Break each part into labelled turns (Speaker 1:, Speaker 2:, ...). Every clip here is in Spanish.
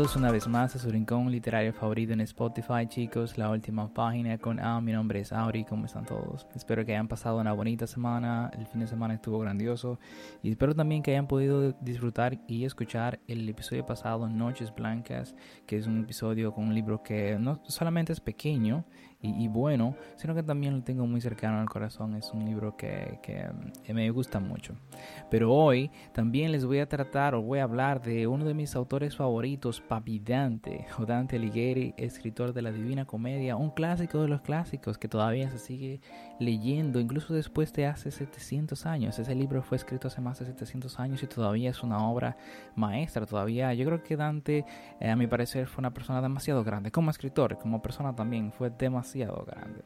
Speaker 1: Bienvenidos una vez más a su rincón literario favorito en Spotify, chicos, la última página con A. Mi nombre es Auri, ¿cómo están todos? Espero que hayan pasado una bonita semana, el fin de semana estuvo grandioso y espero también que hayan podido disfrutar y escuchar el episodio pasado, Noches Blancas, que es un episodio con un libro que no solamente es pequeño, y, bueno, sino que también lo tengo muy cercano al corazón. Es un libro que, que, me gusta mucho. Pero hoy también les voy a tratar o voy a hablar de uno de mis autores favoritos, Papi Dante, o Dante Alighieri, escritor de la Divina Comedia, un clásico de los clásicos que todavía se sigue leyendo, incluso después de hace 700 años. Ese libro fue escrito hace más de 700 años y todavía es una obra maestra. Todavía, yo creo que Dante, eh, a mi parecer, fue una persona demasiado grande. Como escritor, como persona también, fue demasiado grande.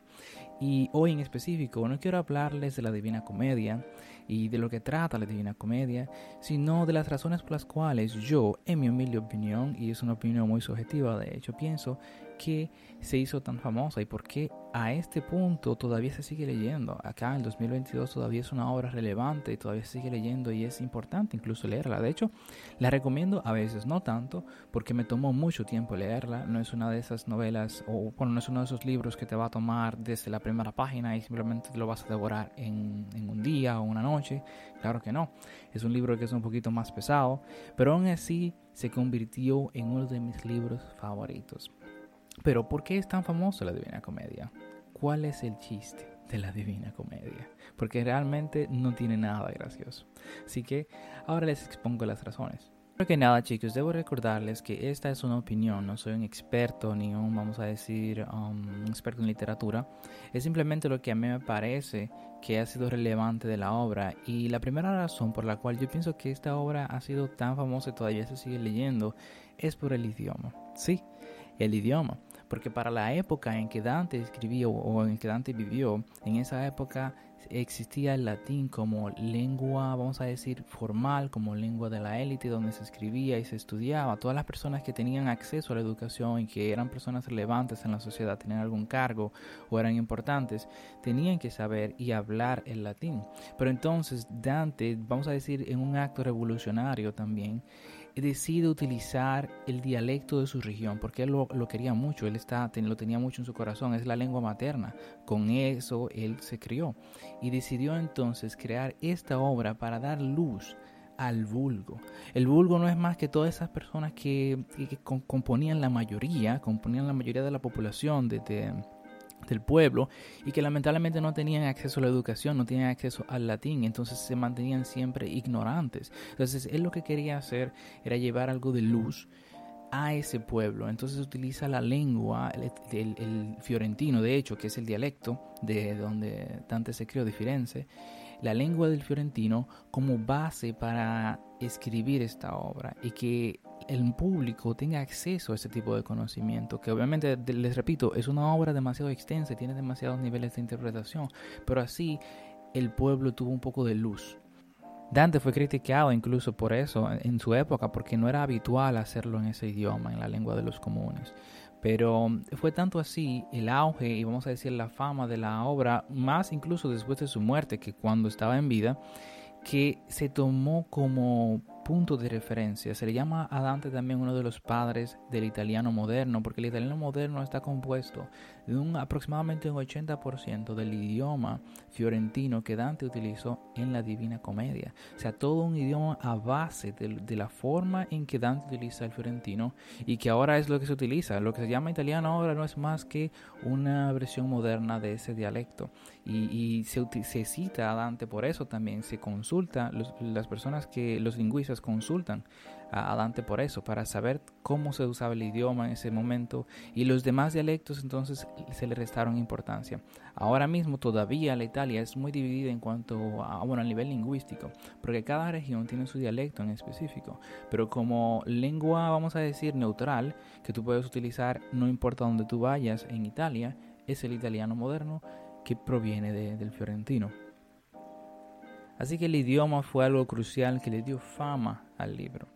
Speaker 1: Y hoy en específico no quiero hablarles de la Divina Comedia y de lo que trata la Divina Comedia, sino de las razones por las cuales yo, en mi humilde opinión, y es una opinión muy subjetiva de hecho, pienso que se hizo tan famosa y por qué a este punto todavía se sigue leyendo. Acá en el 2022 todavía es una obra relevante y todavía se sigue leyendo y es importante incluso leerla. De hecho, la recomiendo a veces, no tanto, porque me tomó mucho tiempo leerla. No es una de esas novelas o bueno, no es uno de esos libros que te va a tomar desde la primera página y simplemente lo vas a devorar en, en un día o una noche. Claro que no. Es un libro que es un poquito más pesado, pero aún así se convirtió en uno de mis libros favoritos. Pero ¿por qué es tan famoso la Divina Comedia? ¿Cuál es el chiste de la Divina Comedia? Porque realmente no tiene nada gracioso. Así que ahora les expongo las razones. Primero que nada, chicos, debo recordarles que esta es una opinión, no soy un experto ni un, vamos a decir, um, experto en literatura. Es simplemente lo que a mí me parece que ha sido relevante de la obra. Y la primera razón por la cual yo pienso que esta obra ha sido tan famosa y todavía se sigue leyendo es por el idioma. Sí, el idioma. Porque para la época en que Dante escribió o en que Dante vivió, en esa época existía el latín como lengua, vamos a decir, formal, como lengua de la élite, donde se escribía y se estudiaba. Todas las personas que tenían acceso a la educación y que eran personas relevantes en la sociedad, tenían algún cargo o eran importantes, tenían que saber y hablar el latín. Pero entonces Dante, vamos a decir, en un acto revolucionario también, decide utilizar el dialecto de su región porque él lo, quería mucho, él está, lo tenía mucho en su corazón, es la lengua materna, con eso él se crió y decidió entonces crear esta obra para dar luz al vulgo. El vulgo no es más que todas esas personas que, componían la mayoría, componían la mayoría de la población de del pueblo y que lamentablemente no tenían acceso a la educación, no tenían acceso al latín, entonces se mantenían siempre ignorantes. Entonces él lo que quería hacer era llevar algo de luz a ese pueblo. Entonces utiliza la lengua, el, fiorentino, de hecho, que es el dialecto de donde Dante se crió, de Firenze, la lengua del fiorentino como base para escribir esta obra y que el público tenga acceso a ese tipo de conocimiento, que obviamente, les repito, es una obra demasiado extensa tiene demasiados niveles de interpretación, pero así el pueblo tuvo un poco de luz. Dante fue criticado incluso por eso en su época, porque no era habitual hacerlo en ese idioma, en la lengua de los comunes. Pero fue tanto así el auge y vamos a decir la fama de la obra, más incluso después de su muerte que cuando estaba en vida, que se tomó como punto de referencia. Se le llama a Dante también uno de los padres del italiano moderno, porque el italiano moderno está compuesto de un aproximadamente un 80% del idioma fiorentino que Dante utilizó en la Divina Comedia. O sea, todo un idioma a base de, la forma en que Dante utiliza el fiorentino y que ahora es lo que se utiliza. Lo que se llama italiano ahora no es más que una versión moderna de ese dialecto. Y, se, se, cita a Dante por eso también, se consulta, las personas que, los lingüistas consultan a Dante por eso, para saber cómo se usaba el idioma en ese momento y los demás dialectos entonces se le restaron importancia. Ahora mismo todavía la Italia es muy dividida en cuanto a, bueno, a nivel lingüístico, porque cada región tiene su dialecto en específico, pero como lengua, vamos a decir, neutral, que tú puedes utilizar no importa dónde tú vayas en Italia, es el italiano moderno que proviene del fiorentino. Así que el idioma fue algo crucial que le dio fama al libro.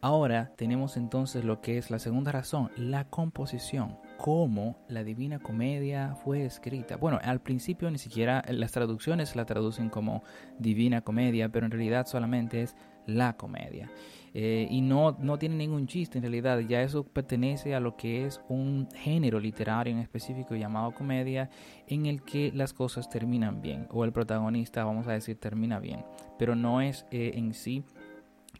Speaker 1: Ahora tenemos entonces lo que es la segunda razón, la composición, cómo la Divina Comedia fue escrita. Bueno, al principio ni siquiera las traducciones la traducen como Divina Comedia, pero en realidad solamente es la comedia. Eh, y no, no tiene ningún chiste en realidad, ya eso pertenece a lo que es un género literario en específico llamado comedia en el que las cosas terminan bien o el protagonista, vamos a decir, termina bien, pero no es eh, en sí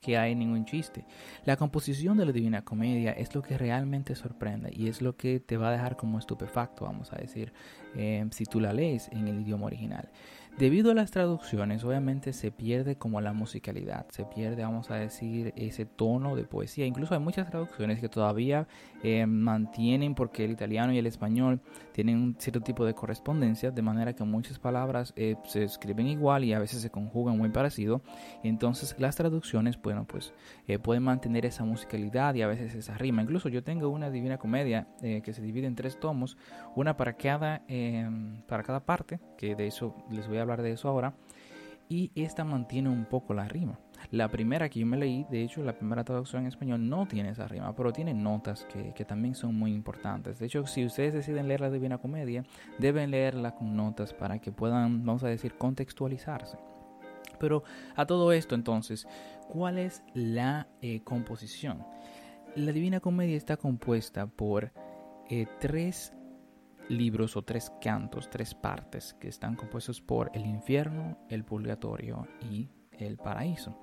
Speaker 1: que hay ningún chiste. La composición de la Divina Comedia es lo que realmente sorprende y es lo que te va a dejar como estupefacto, vamos a decir, eh, si tú la lees en el idioma original. Debido a las traducciones, obviamente se pierde como la musicalidad, se pierde, vamos a decir, ese tono de poesía. Incluso hay muchas traducciones que todavía eh, mantienen, porque el italiano y el español tienen un cierto tipo de correspondencia, de manera que muchas palabras eh, se escriben igual y a veces se conjugan muy parecido. Entonces las traducciones, bueno, pues eh, pueden mantener esa musicalidad y a veces esa rima. Incluso yo tengo una Divina Comedia que se divide en tres tomos, una para cada, para cada parte, que de eso les voy a hablar de eso ahora. Y esta mantiene un poco la rima. La primera que yo me leí, de hecho, la primera traducción en español no tiene esa rima, pero tiene notas que, que también son muy importantes. De hecho, si ustedes deciden leer la Divina Comedia, deben leerla con notas para que puedan, vamos a decir, contextualizarse. Pero a todo esto, entonces, ¿cuál es la eh, composición? La Divina Comedia está compuesta por eh, tres libros o tres cantos, tres partes que están compuestos por el infierno, el purgatorio y el paraíso.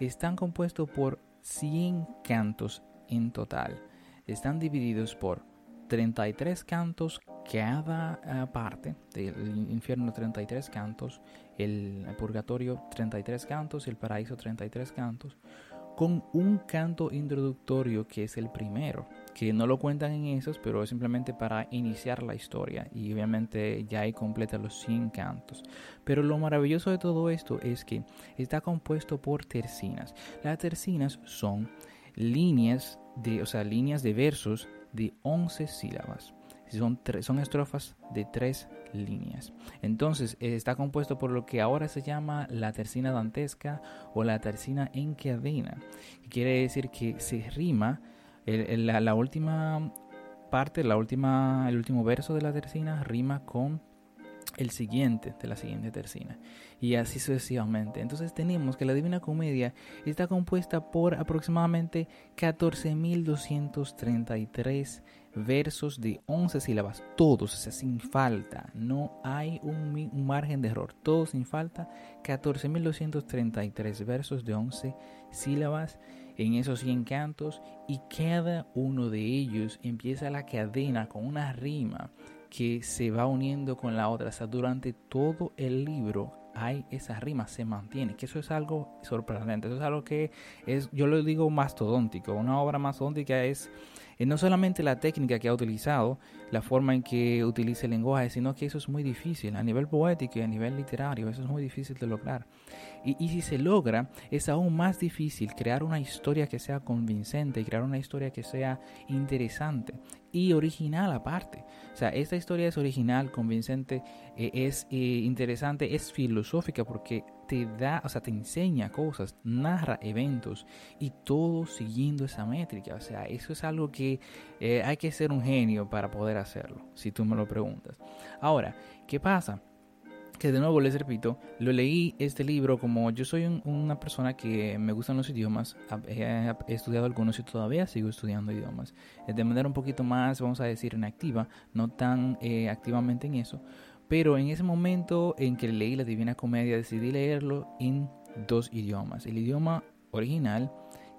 Speaker 1: Están compuestos por 100 cantos en total. Están divididos por 33 cantos cada ah, parte, el infierno 33 cantos, el purgatorio 33 cantos, el paraíso 33 cantos, con un canto introductorio que es el primero, que no lo cuentan en esos, pero es simplemente para iniciar la historia y obviamente ya hay completa los 100 cantos. Pero lo maravilloso de todo esto es que está compuesto por tercinas. Las tercinas son líneas de, o sea, líneas de versos de 11 sílabas. Son, son estrofas de tres líneas. Entonces está compuesto por lo que ahora se llama la tercina dantesca o la tercina en cadena. Quiere decir que se rima la, última parte, la última, el último verso de la tercina rima con el siguiente de la siguiente tercina. Y así sucesivamente. Entonces tenemos que la Divina Comedia está compuesta por aproximadamente 14.233 versos de 11 sílabas, todos, sin falta, no hay un, un margen de error, todos sin falta, 14.233 versos de 11 sílabas en esos 100 cantos y cada uno de ellos empieza la cadena con una rima que se va uniendo con la otra. O sea, durante todo el libro hay esa rima, se mantiene, que eso es algo sorprendente, eso es algo que es, yo lo digo mastodóntico, una obra mastodóntica es no solamente la técnica que ha utilizado, la forma en que utiliza el lenguaje, sino que eso es muy difícil a nivel poético y a nivel literario, eso es muy difícil de lograr. Y, y si se logra, es aún más difícil crear una historia que sea convincente, crear una historia que sea interesante y original aparte. O sea, esta historia es original, convincente, eh, es eh, interesante, es filosófica porque te da, o sea, te enseña cosas, narra eventos y todo siguiendo esa métrica. O sea, eso es algo que eh, hay que ser un genio para poder hacerlo, si tú me lo preguntas. Ahora, ¿qué pasa? Que de nuevo les repito, lo leí este libro como yo soy una persona que me gustan los idiomas, he, estudiado algunos y todavía sigo estudiando idiomas, de manera un poquito más, vamos a decir, inactiva, no tan eh, activamente en eso, pero en ese momento en que leí la Divina Comedia decidí leerlo en dos idiomas, el idioma original,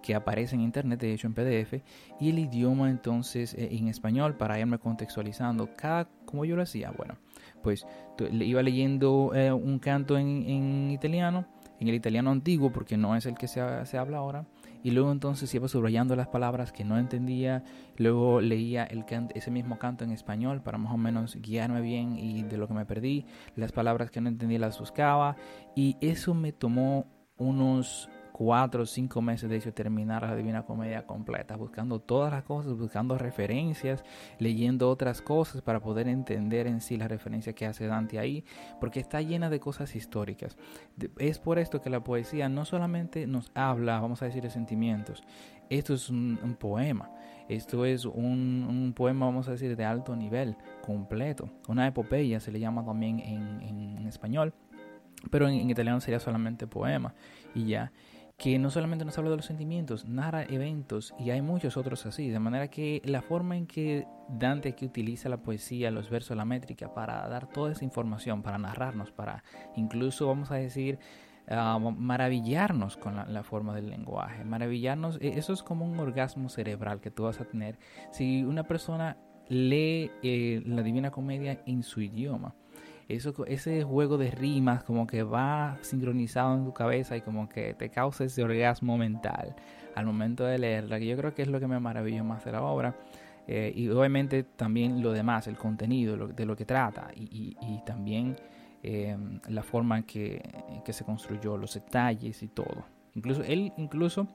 Speaker 1: que aparece en internet, de hecho en PDF, y el idioma entonces eh, en español para irme contextualizando. Cada como yo lo hacía. Bueno, pues iba leyendo eh, un canto en, italiano, en el italiano antiguo, porque no es el que se, habla ahora, y luego entonces iba subrayando las palabras que no entendía, luego leía el ese mismo canto en español para más o menos guiarme bien y de lo que me perdí, las palabras que no entendía las buscaba, y eso me tomó unos cuatro o cinco meses de hecho terminar la Divina Comedia completa, buscando todas las cosas, buscando referencias, leyendo otras cosas para poder entender en sí la referencia que hace Dante ahí, porque está llena de cosas históricas. Es por esto que la poesía no solamente nos habla, vamos a decir, de sentimientos, esto es un, poema, esto es un, poema, vamos a decir, de alto nivel, completo, una epopeya se le llama también en, español, pero en, en italiano sería solamente poema y ya que no solamente nos habla de los sentimientos, narra eventos y hay muchos otros así, de manera que la forma en que Dante aquí utiliza la poesía, los versos, la métrica para dar toda esa información, para narrarnos, para incluso vamos a decir ah, maravillarnos con la, forma del lenguaje, maravillarnos, e, eso es como un orgasmo cerebral que tú vas a tener si una persona lee eh, la Divina Comedia en su idioma eso, ese juego de rimas como que va sincronizado en tu cabeza y como que te causa ese orgasmo mental al momento de leerla, que yo creo que es lo que me maravilló más de la obra. Eh, y obviamente también lo demás, el contenido de lo que trata y, también em, la forma en que, que, se construyó, los detalles y todo. Incluso él incluso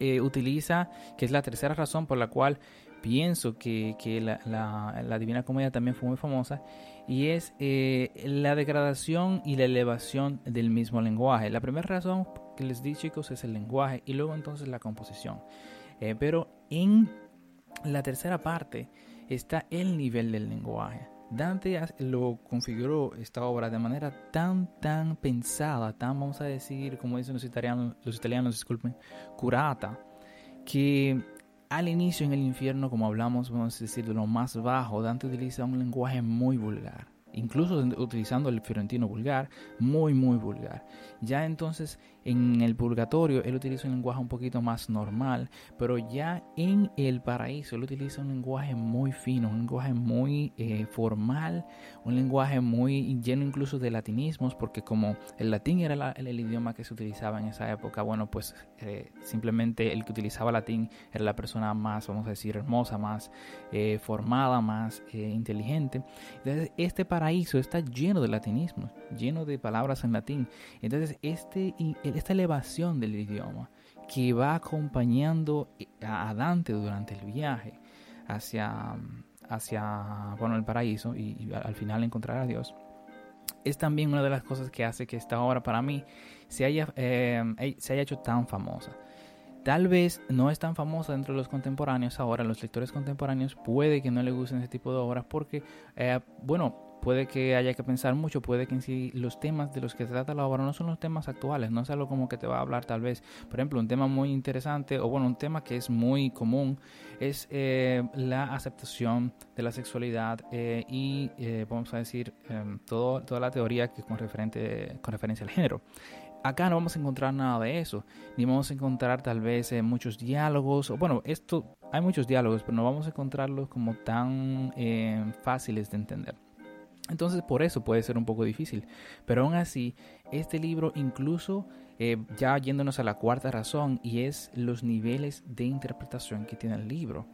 Speaker 1: eh, utiliza, que es la tercera razón por la cual pienso que, que la, la, Divina Comedia también fue muy famosa, y es eh, la degradación y la elevación del mismo lenguaje. La primera razón que les di chicos es el lenguaje y luego entonces la composición. Eh, pero en la tercera parte está el nivel del lenguaje. Dante lo configuró esta obra de manera tan, tan pensada, tan, vamos a decir, como dicen los italianos, los italianos disculpen, curata, que al inicio en el infierno, como hablamos, vamos a decir, de lo más bajo, Dante utiliza un lenguaje muy vulgar incluso utilizando el fiorentino vulgar, muy, muy vulgar. Ya entonces en el purgatorio él utiliza un lenguaje un poquito más normal, pero ya en el paraíso él utiliza un lenguaje muy fino, un lenguaje muy eh, formal, un lenguaje muy lleno incluso de latinismos, porque como el latín era el, idioma que se utilizaba en esa época, bueno, pues eh, simplemente el que utilizaba latín era la persona más, vamos a decir, hermosa, más eh, formada, más inteligente. Entonces este paraíso está lleno de latinismos, lleno de palabras en latín. Entonces, este, esta elevación del idioma que va acompañando a Dante durante el viaje hacia, hacia bueno, el paraíso y, al final encontrar a Dios, es también una de las cosas que hace que esta obra para mí se haya, eh, se haya hecho tan famosa. Tal vez no es tan famosa dentro de los contemporáneos ahora, los lectores contemporáneos puede que no le gusten ese tipo de obras porque, eh, bueno, puede que haya que pensar mucho, puede que en sí los temas de los que trata la obra no son los temas actuales, no es algo como que te va a hablar tal vez. Por ejemplo, un tema muy interesante, o bueno, un tema que es muy común, es eh, la aceptación de la sexualidad eh, y, eh, vamos a decir, em, todo, toda la teoría que con, con referencia al género. Acá no vamos a encontrar nada de eso, ni vamos a encontrar tal vez muchos diálogos, o bueno, esto hay muchos diálogos, pero no vamos a encontrarlos como tan fáciles de entender. Entonces por eso puede ser un poco difícil. Pero aún así, este libro incluso eh, ya yéndonos a la cuarta razón y es los niveles de interpretación que tiene el libro.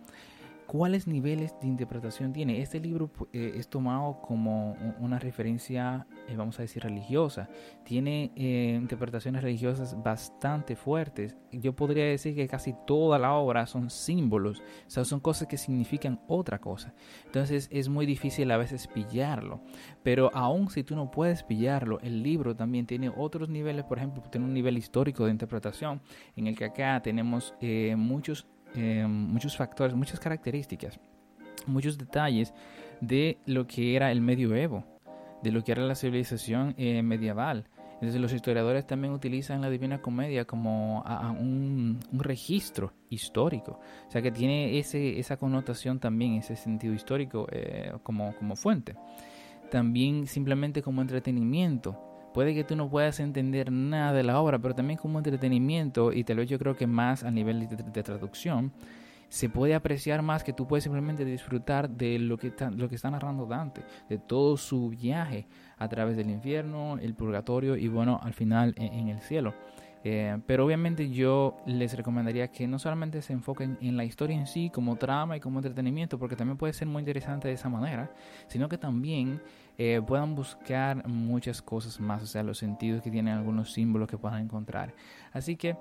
Speaker 1: ¿Cuáles niveles de interpretación tiene? Este libro eh, es tomado como una referencia, eh, vamos a decir, religiosa. Tiene eh, interpretaciones religiosas bastante fuertes. Yo podría decir que casi toda la obra son símbolos, o sea, son cosas que significan otra cosa. Entonces es muy difícil a veces pillarlo. Pero aún si tú no puedes pillarlo, el libro también tiene otros niveles, por ejemplo, tiene un nivel histórico de interpretación en el que acá tenemos muchos eh, muchos factores, muchas características, muchos detalles de lo que era el medioevo, de lo que era la civilización eh, medieval. Entonces los historiadores también utilizan la Divina Comedia como un, registro histórico, o sea que tiene ese, esa connotación también, ese sentido histórico eh, como, como fuente. También simplemente como entretenimiento, Puede que tú no puedas entender nada de la obra, pero también como entretenimiento, y te lo yo creo que más a nivel de, traducción, se puede apreciar más que tú puedes simplemente disfrutar de lo que, está, lo que está narrando Dante, de todo su viaje a través del infierno, el purgatorio y bueno, al final en el cielo. Eh, pero obviamente yo les recomendaría que no solamente se enfoquen en la historia en sí como trama y como entretenimiento, porque también puede ser muy interesante de esa manera, sino que también eh, puedan buscar muchas cosas más, o sea, los sentidos que tienen algunos símbolos que puedan encontrar. Así que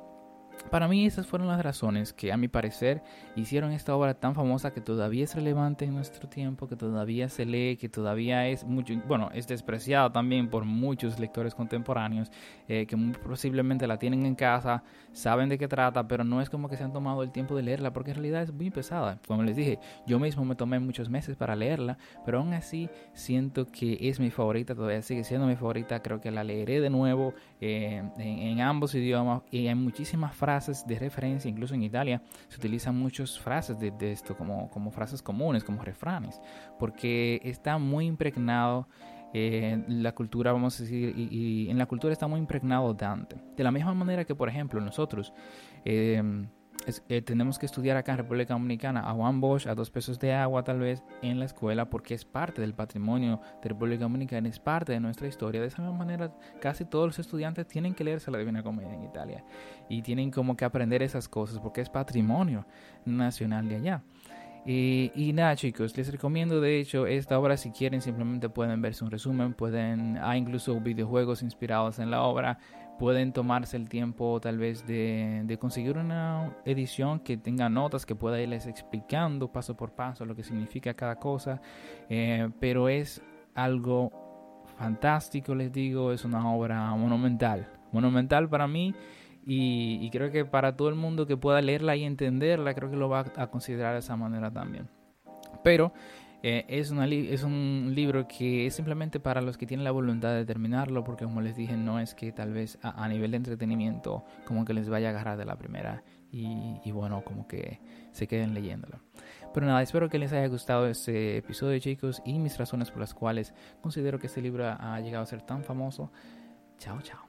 Speaker 1: para mí esas fueron las razones que a mi parecer hicieron esta obra tan famosa que todavía es relevante en nuestro tiempo, que todavía se lee, que todavía es mucho, bueno, es despreciada también por muchos lectores contemporáneos eh, que muy posiblemente la tienen en casa, saben de qué trata, pero no es como que se han tomado el tiempo de leerla porque en realidad es muy pesada. Como les dije, yo mismo me tomé muchos meses para leerla, pero aún así siento que es mi favorita, todavía sigue siendo mi favorita, creo que la leeré de nuevo eh, en, en ambos idiomas y hay muchísimas frases frases de referencia, incluso en Italia se utilizan muchas frases de, esto como, como, frases comunes, como refranes, porque está muy impregnado en la cultura, vamos a decir, y, en la cultura está muy impregnado Dante. De la misma manera que, por ejemplo, nosotros eh, tenemos que estudiar acá en República Dominicana a Juan Bosch, a dos pesos de agua tal vez en la escuela porque es parte del patrimonio de República Dominicana, es parte de nuestra historia. De esa misma manera, casi todos los estudiantes tienen que leerse la Divina Comedia en Italia y tienen como que aprender esas cosas porque es patrimonio nacional de allá. Y, y, nada chicos, les recomiendo de hecho esta obra si quieren simplemente pueden verse un resumen, pueden, hay incluso videojuegos inspirados en la obra, pueden tomarse el tiempo tal vez de, conseguir una edición que tenga notas, que pueda irles explicando paso por paso lo que significa cada cosa, eh, pero es algo fantástico, les digo, es una obra monumental, monumental para mí y, y creo que para todo el mundo que pueda leerla y entenderla, creo que lo va a considerar de esa manera también. Pero eh, es, una es un libro que es simplemente para los que tienen la voluntad de terminarlo, porque como les dije, no es que tal vez a, nivel de entretenimiento como que les vaya a agarrar de la primera y, bueno, como que se queden leyéndolo. Pero nada, espero que les haya gustado este episodio chicos y mis razones por las cuales considero que este libro ha llegado a ser tan famoso. Chao, chao.